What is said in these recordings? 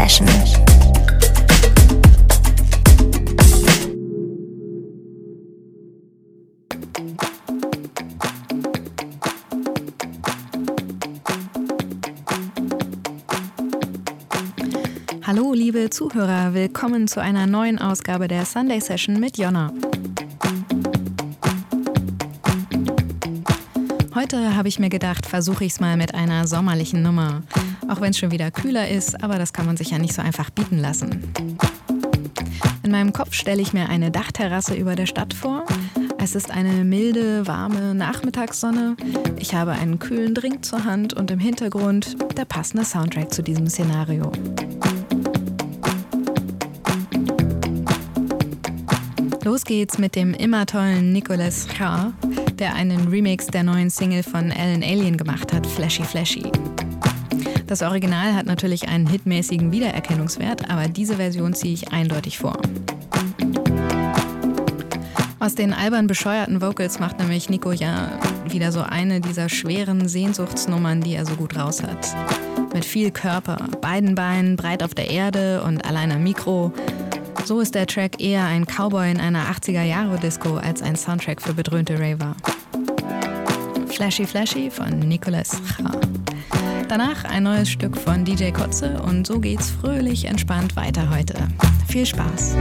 Session. Hallo, liebe Zuhörer, willkommen zu einer neuen Ausgabe der Sunday Session mit Jonna. Heute habe ich mir gedacht, versuche ich es mal mit einer sommerlichen Nummer. Auch wenn es schon wieder kühler ist, aber das kann man sich ja nicht so einfach bieten lassen. In meinem Kopf stelle ich mir eine Dachterrasse über der Stadt vor. Es ist eine milde, warme Nachmittagssonne. Ich habe einen kühlen Drink zur Hand und im Hintergrund der passende Soundtrack zu diesem Szenario. Los geht's mit dem immer tollen Nicolas K., der einen Remix der neuen Single von Alan Alien gemacht hat, Flashy Flashy. Das Original hat natürlich einen hitmäßigen Wiedererkennungswert, aber diese Version ziehe ich eindeutig vor. Aus den albern bescheuerten Vocals macht nämlich Nico ja wieder so eine dieser schweren Sehnsuchtsnummern, die er so gut raus hat. Mit viel Körper, beiden Beinen breit auf der Erde und allein am Mikro so ist der Track eher ein Cowboy in einer 80er-Jahre-Disco als ein Soundtrack für bedröhnte Raver. Flashy Flashy von Nicolas Cha. Danach ein neues Stück von DJ Kotze und so geht's fröhlich entspannt weiter heute. Viel Spaß!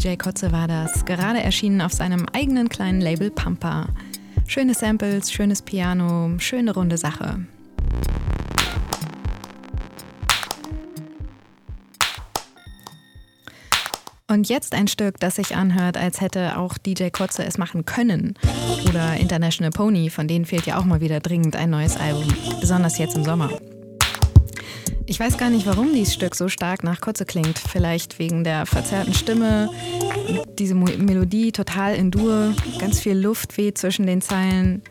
DJ Kotze war das, gerade erschienen auf seinem eigenen kleinen Label Pampa. Schöne Samples, schönes Piano, schöne runde Sache. Und jetzt ein Stück, das sich anhört, als hätte auch DJ Kotze es machen können. Oder International Pony, von denen fehlt ja auch mal wieder dringend ein neues Album, besonders jetzt im Sommer. Ich weiß gar nicht, warum dieses Stück so stark nach Kotze klingt. Vielleicht wegen der verzerrten Stimme, diese Melodie total in Dur, ganz viel Luft weht zwischen den Zeilen.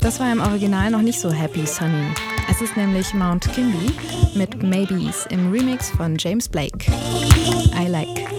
Das war im Original noch nicht so happy sunny. Es ist nämlich Mount Kimby mit Maybes im Remix von James Blake. I like.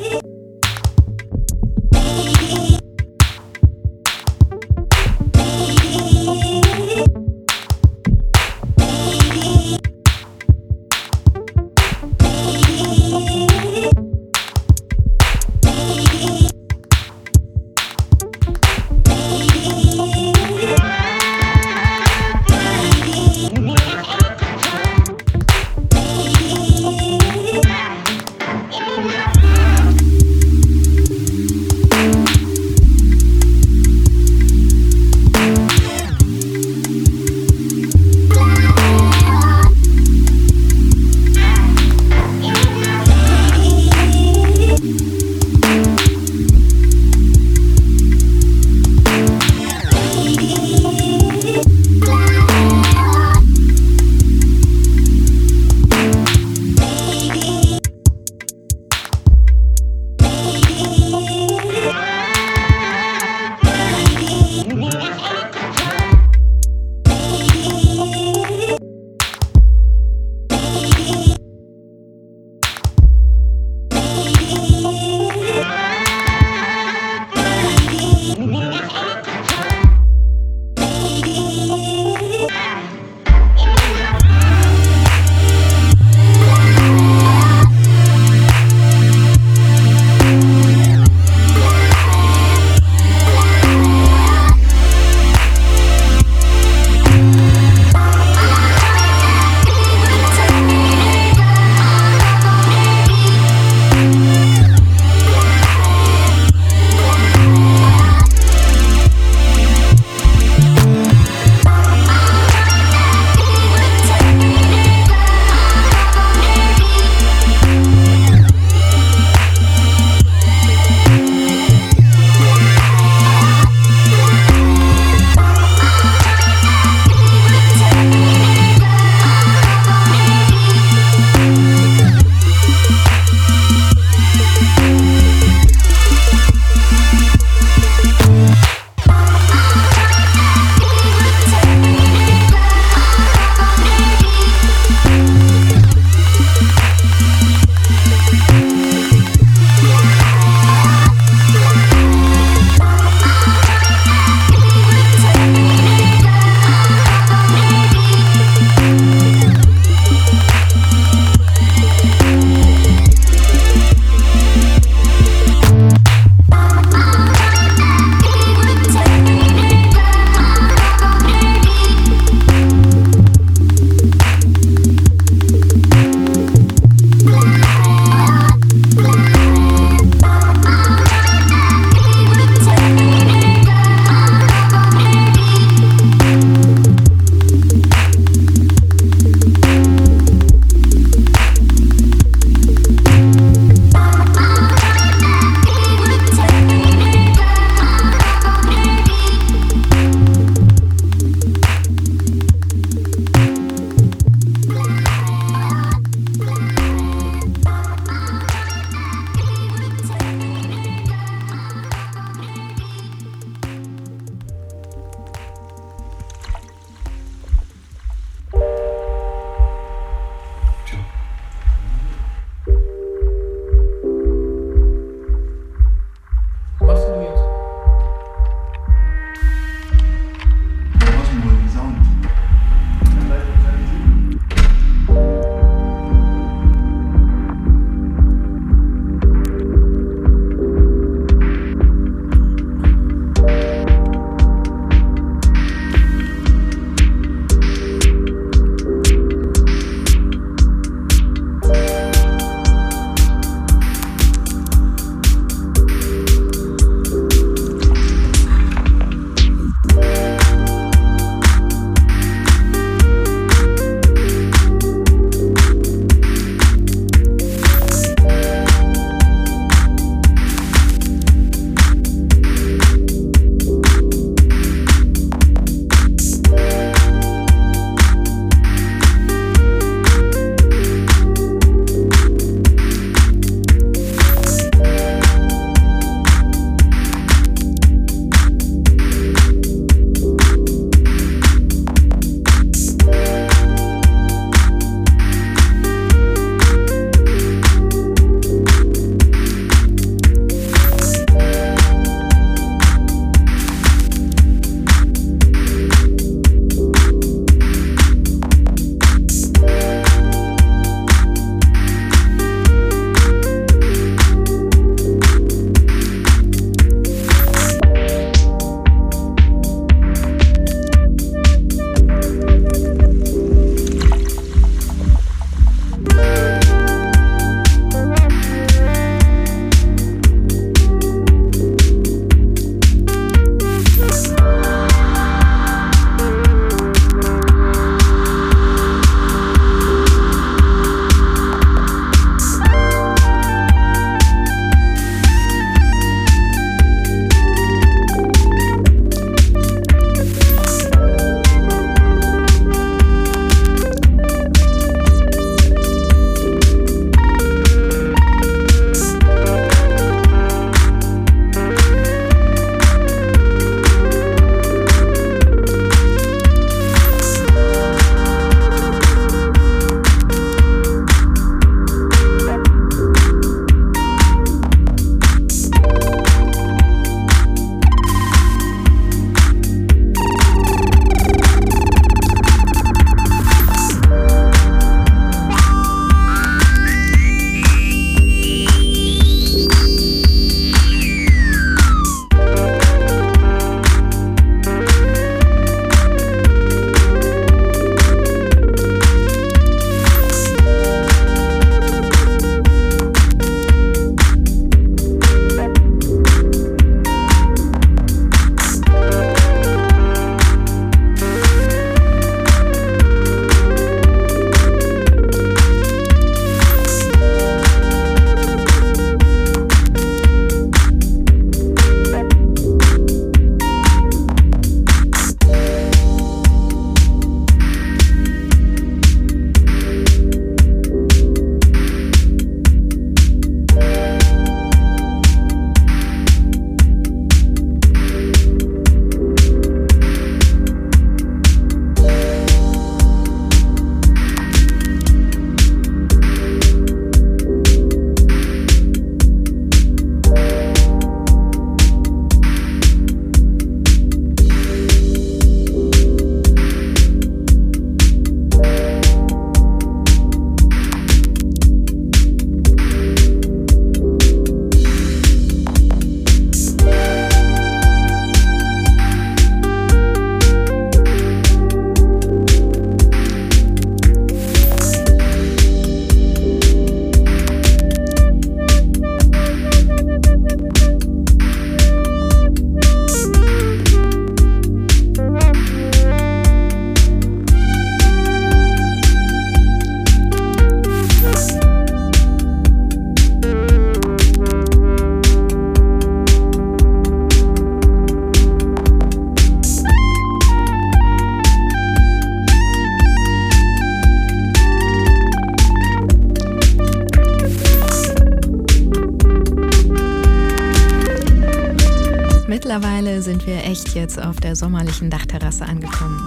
Sind wir echt jetzt auf der sommerlichen Dachterrasse angekommen.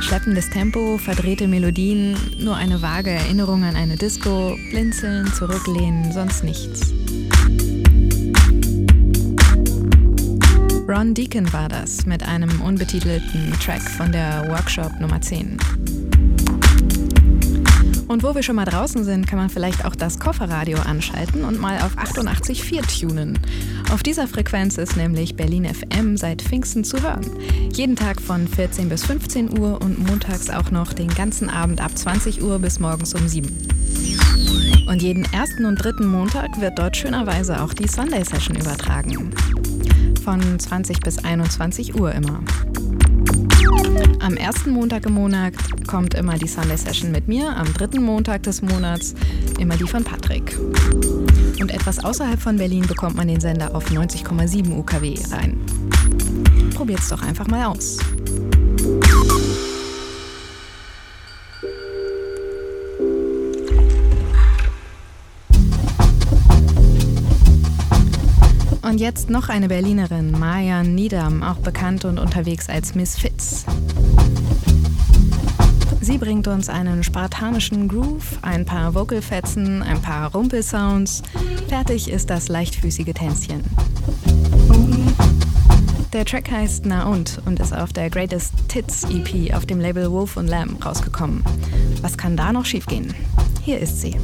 Schleppendes Tempo, verdrehte Melodien, nur eine vage Erinnerung an eine Disco, blinzeln, zurücklehnen, sonst nichts. Ron Deacon war das mit einem unbetitelten Track von der Workshop Nummer 10. Und wo wir schon mal draußen sind, kann man vielleicht auch das Kofferradio anschalten und mal auf 88,4 tunen. Auf dieser Frequenz ist nämlich Berlin FM seit Pfingsten zu hören. Jeden Tag von 14 bis 15 Uhr und montags auch noch den ganzen Abend ab 20 Uhr bis morgens um 7. Und jeden ersten und dritten Montag wird dort schönerweise auch die Sunday Session übertragen. Von 20 bis 21 Uhr immer. Am ersten Montag im Monat kommt immer die Sunday Session mit mir, am dritten Montag des Monats immer die von Patrick. Und etwas außerhalb von Berlin bekommt man den Sender auf 90,7 UKW rein. Probiert's doch einfach mal aus. Und jetzt noch eine Berlinerin, Maja Niedam, auch bekannt und unterwegs als Miss Fitz. Sie bringt uns einen spartanischen Groove, ein paar Vocalfetzen, ein paar Rumpelsounds. Fertig ist das leichtfüßige Tänzchen. Der Track heißt Na und und ist auf der Greatest Tits EP auf dem Label Wolf und Lamb rausgekommen. Was kann da noch schiefgehen? Hier ist sie.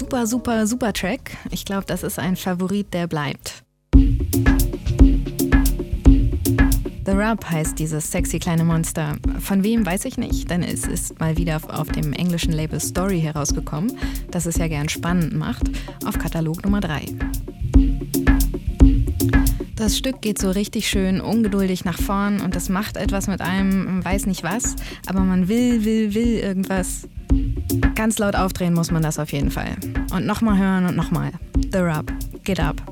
Super, super, super Track. Ich glaube, das ist ein Favorit, der bleibt. The Rub heißt dieses sexy kleine Monster. Von wem weiß ich nicht, denn es ist mal wieder auf dem englischen Label Story herausgekommen, das es ja gern spannend macht, auf Katalog Nummer 3. Das Stück geht so richtig schön ungeduldig nach vorn und das macht etwas mit einem, weiß nicht was, aber man will, will, will irgendwas. Ganz laut aufdrehen muss man das auf jeden Fall. Und nochmal hören und nochmal. The Rub. Get up.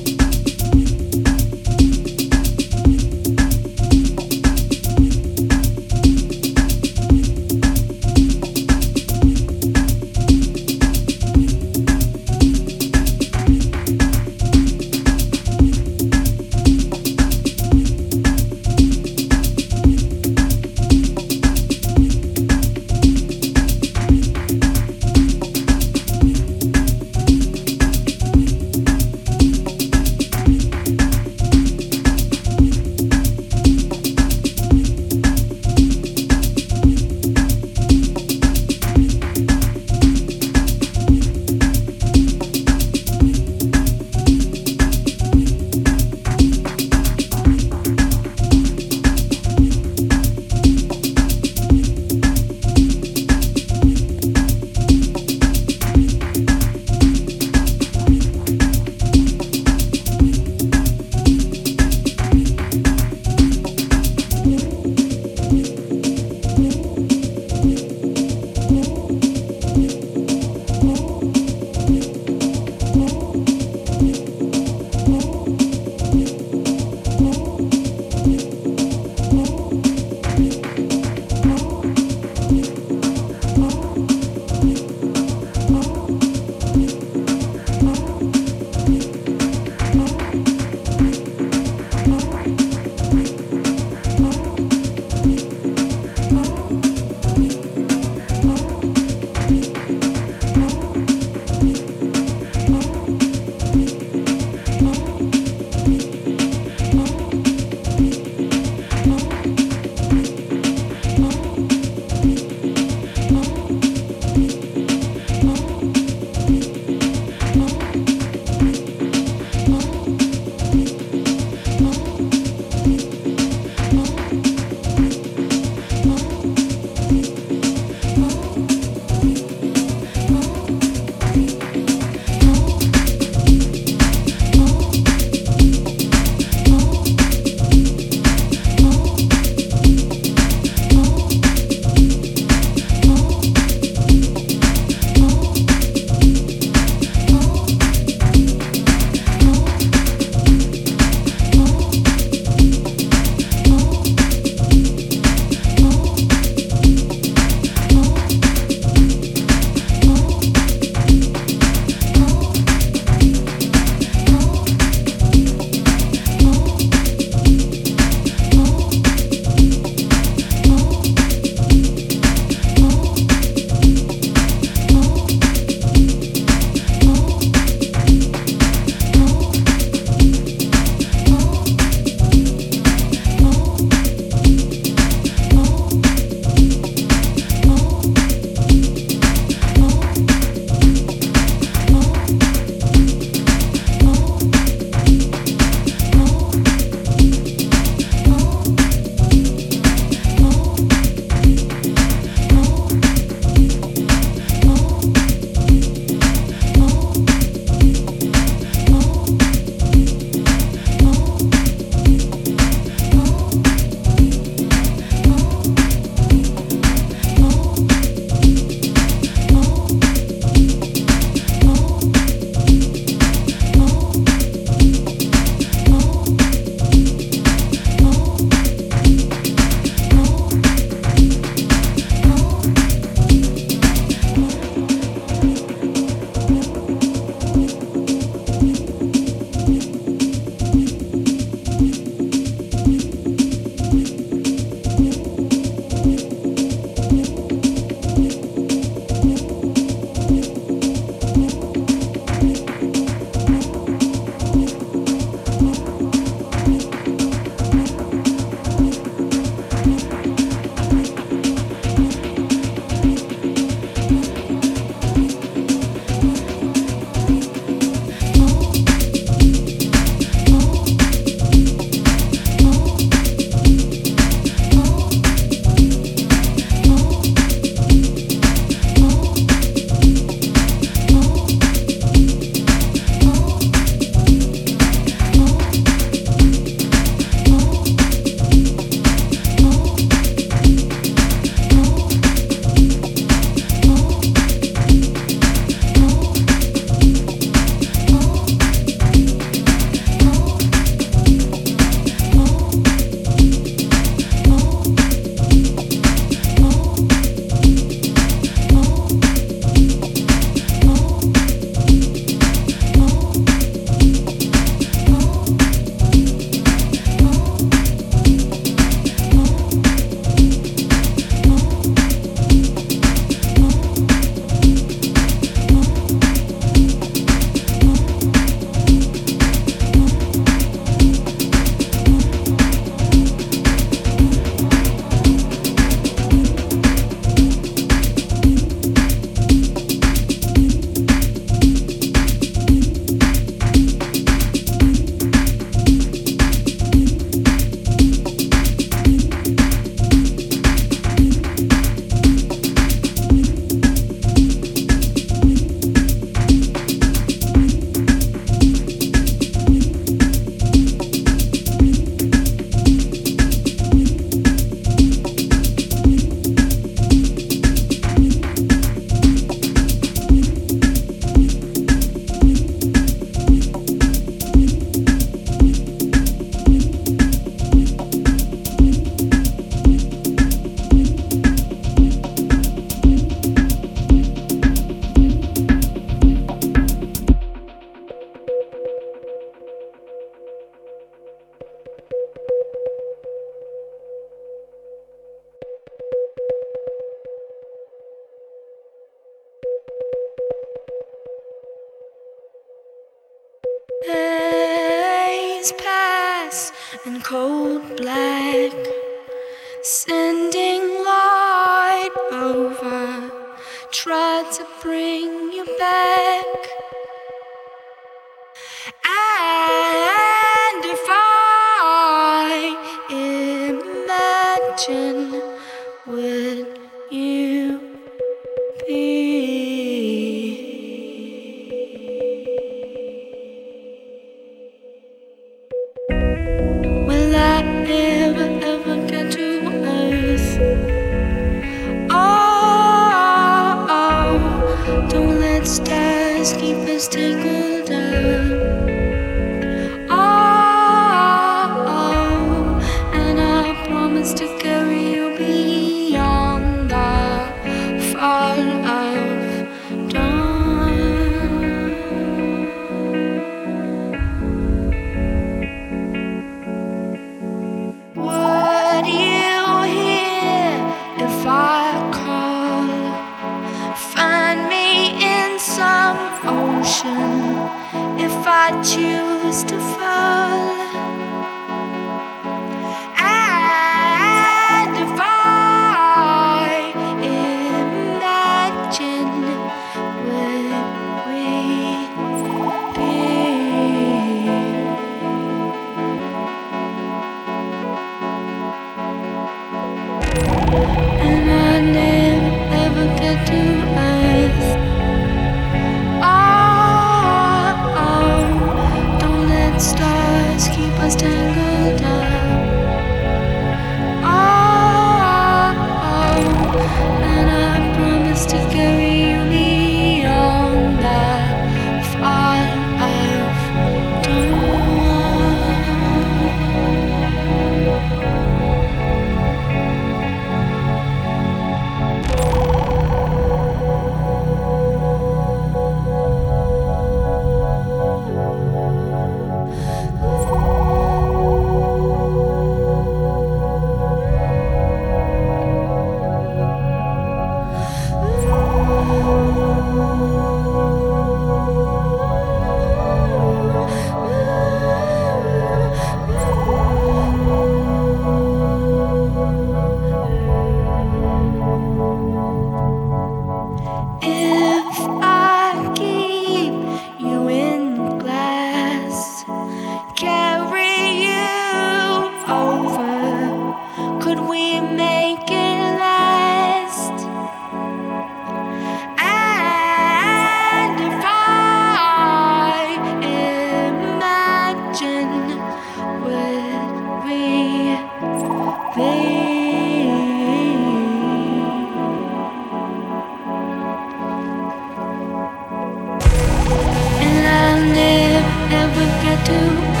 do?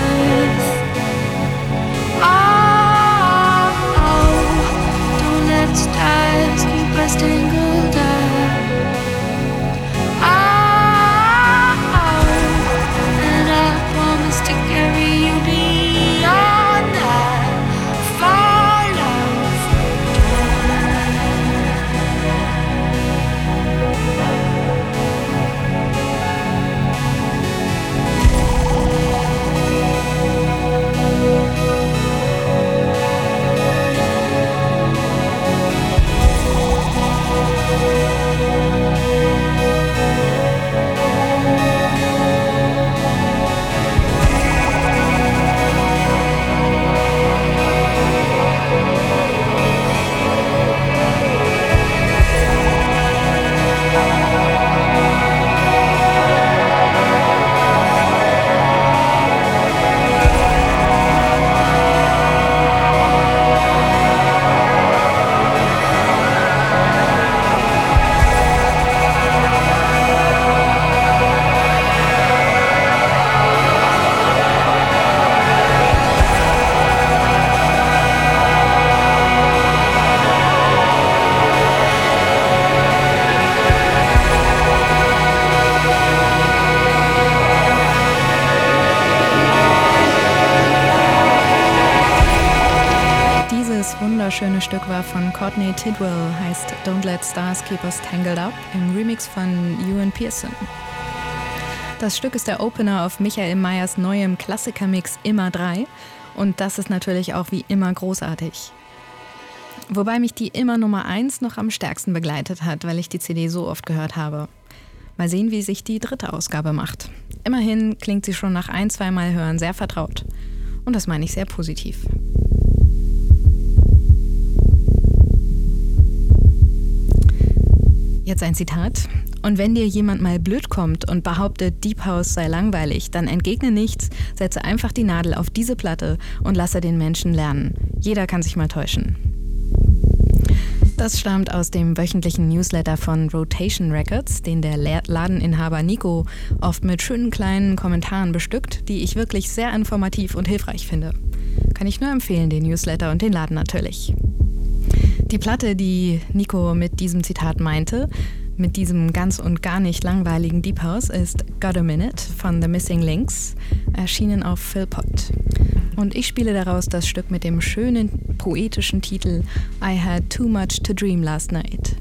Tidwell, heißt Don't Let Stars Keep Us Tangled Up im Remix von Ewan Pearson. Das Stück ist der Opener auf Michael Meyers neuem Klassikermix Immer 3 Und das ist natürlich auch wie immer großartig. Wobei mich die immer Nummer 1 noch am stärksten begleitet hat, weil ich die CD so oft gehört habe. Mal sehen, wie sich die dritte Ausgabe macht. Immerhin klingt sie schon nach ein, zweimal Hören sehr vertraut. Und das meine ich sehr positiv. Jetzt ein Zitat. Und wenn dir jemand mal blöd kommt und behauptet, Deep House sei langweilig, dann entgegne nichts, setze einfach die Nadel auf diese Platte und lasse den Menschen lernen. Jeder kann sich mal täuschen. Das stammt aus dem wöchentlichen Newsletter von Rotation Records, den der Ladeninhaber Nico oft mit schönen kleinen Kommentaren bestückt, die ich wirklich sehr informativ und hilfreich finde. Kann ich nur empfehlen, den Newsletter und den Laden natürlich. Die Platte, die Nico mit diesem Zitat meinte, mit diesem ganz und gar nicht langweiligen Deep House, ist Got a Minute von The Missing Links, erschienen auf Philpot. Und ich spiele daraus das Stück mit dem schönen poetischen Titel I Had Too Much to Dream Last Night.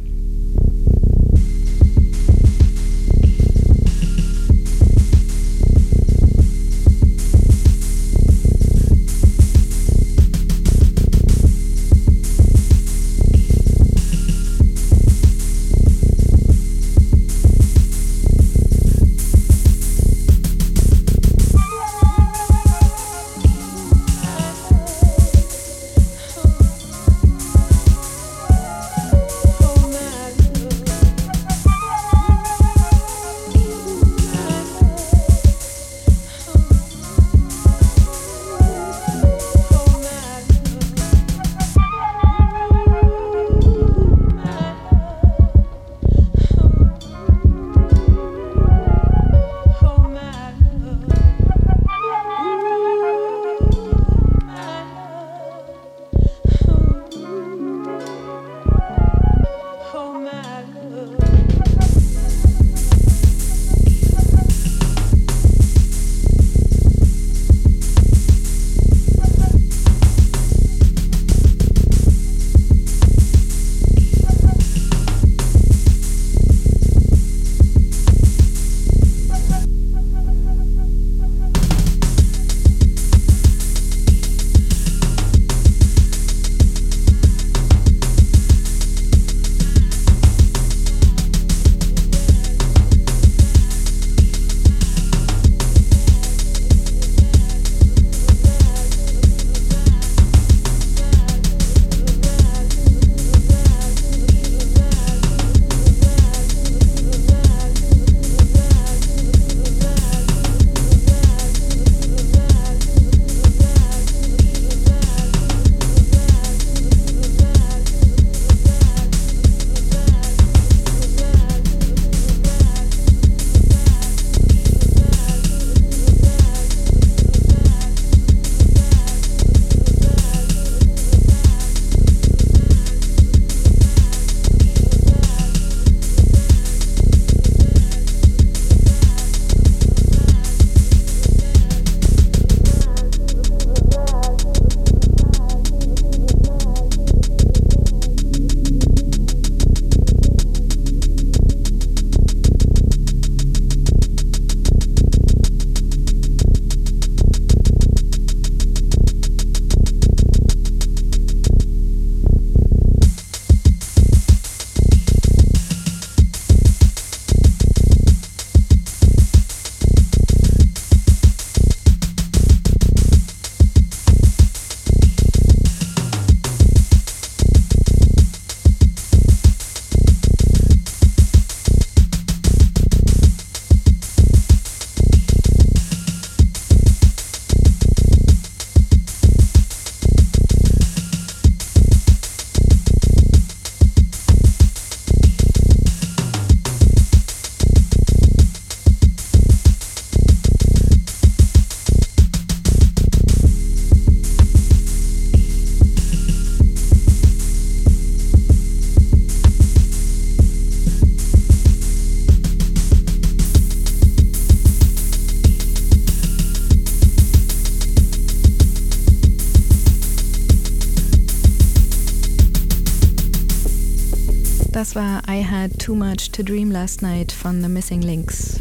Too Much to Dream Last Night von The Missing Links.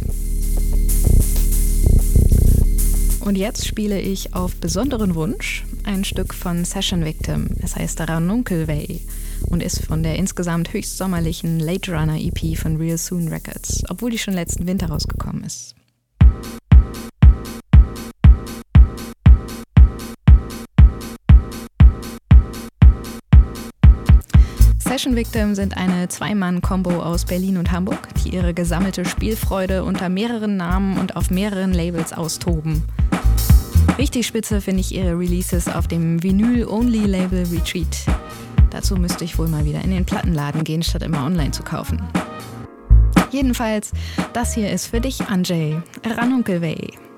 Und jetzt spiele ich auf besonderen Wunsch ein Stück von Session Victim. Es heißt Ranunkelway und ist von der insgesamt höchst sommerlichen Late Runner EP von Real Soon Records, obwohl die schon letzten Winter rausgekommen Session Victim sind eine Zwei-Mann-Kombo aus Berlin und Hamburg, die ihre gesammelte Spielfreude unter mehreren Namen und auf mehreren Labels austoben. Richtig spitze finde ich ihre Releases auf dem Vinyl-Only-Label Retreat. Dazu müsste ich wohl mal wieder in den Plattenladen gehen, statt immer online zu kaufen. Jedenfalls, das hier ist für dich, Anjay. Ranunkelway.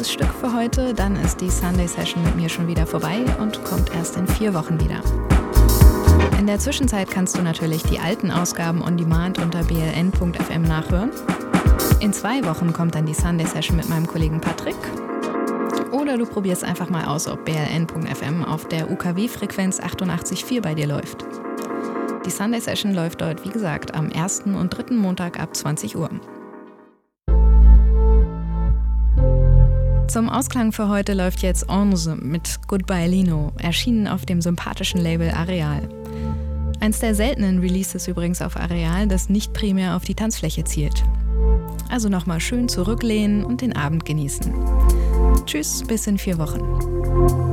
Letztes Stück für heute, dann ist die Sunday Session mit mir schon wieder vorbei und kommt erst in vier Wochen wieder. In der Zwischenzeit kannst du natürlich die alten Ausgaben on demand unter bln.fm nachhören. In zwei Wochen kommt dann die Sunday Session mit meinem Kollegen Patrick. Oder du probierst einfach mal aus, ob bln.fm auf der UKW-Frequenz 88.4 bei dir läuft. Die Sunday Session läuft dort, wie gesagt, am ersten und dritten Montag ab 20 Uhr. Zum Ausklang für heute läuft jetzt Onze mit Goodbye Lino, erschienen auf dem sympathischen Label Areal. Eins der seltenen Releases übrigens auf Areal, das nicht primär auf die Tanzfläche zielt. Also nochmal schön zurücklehnen und den Abend genießen. Tschüss, bis in vier Wochen.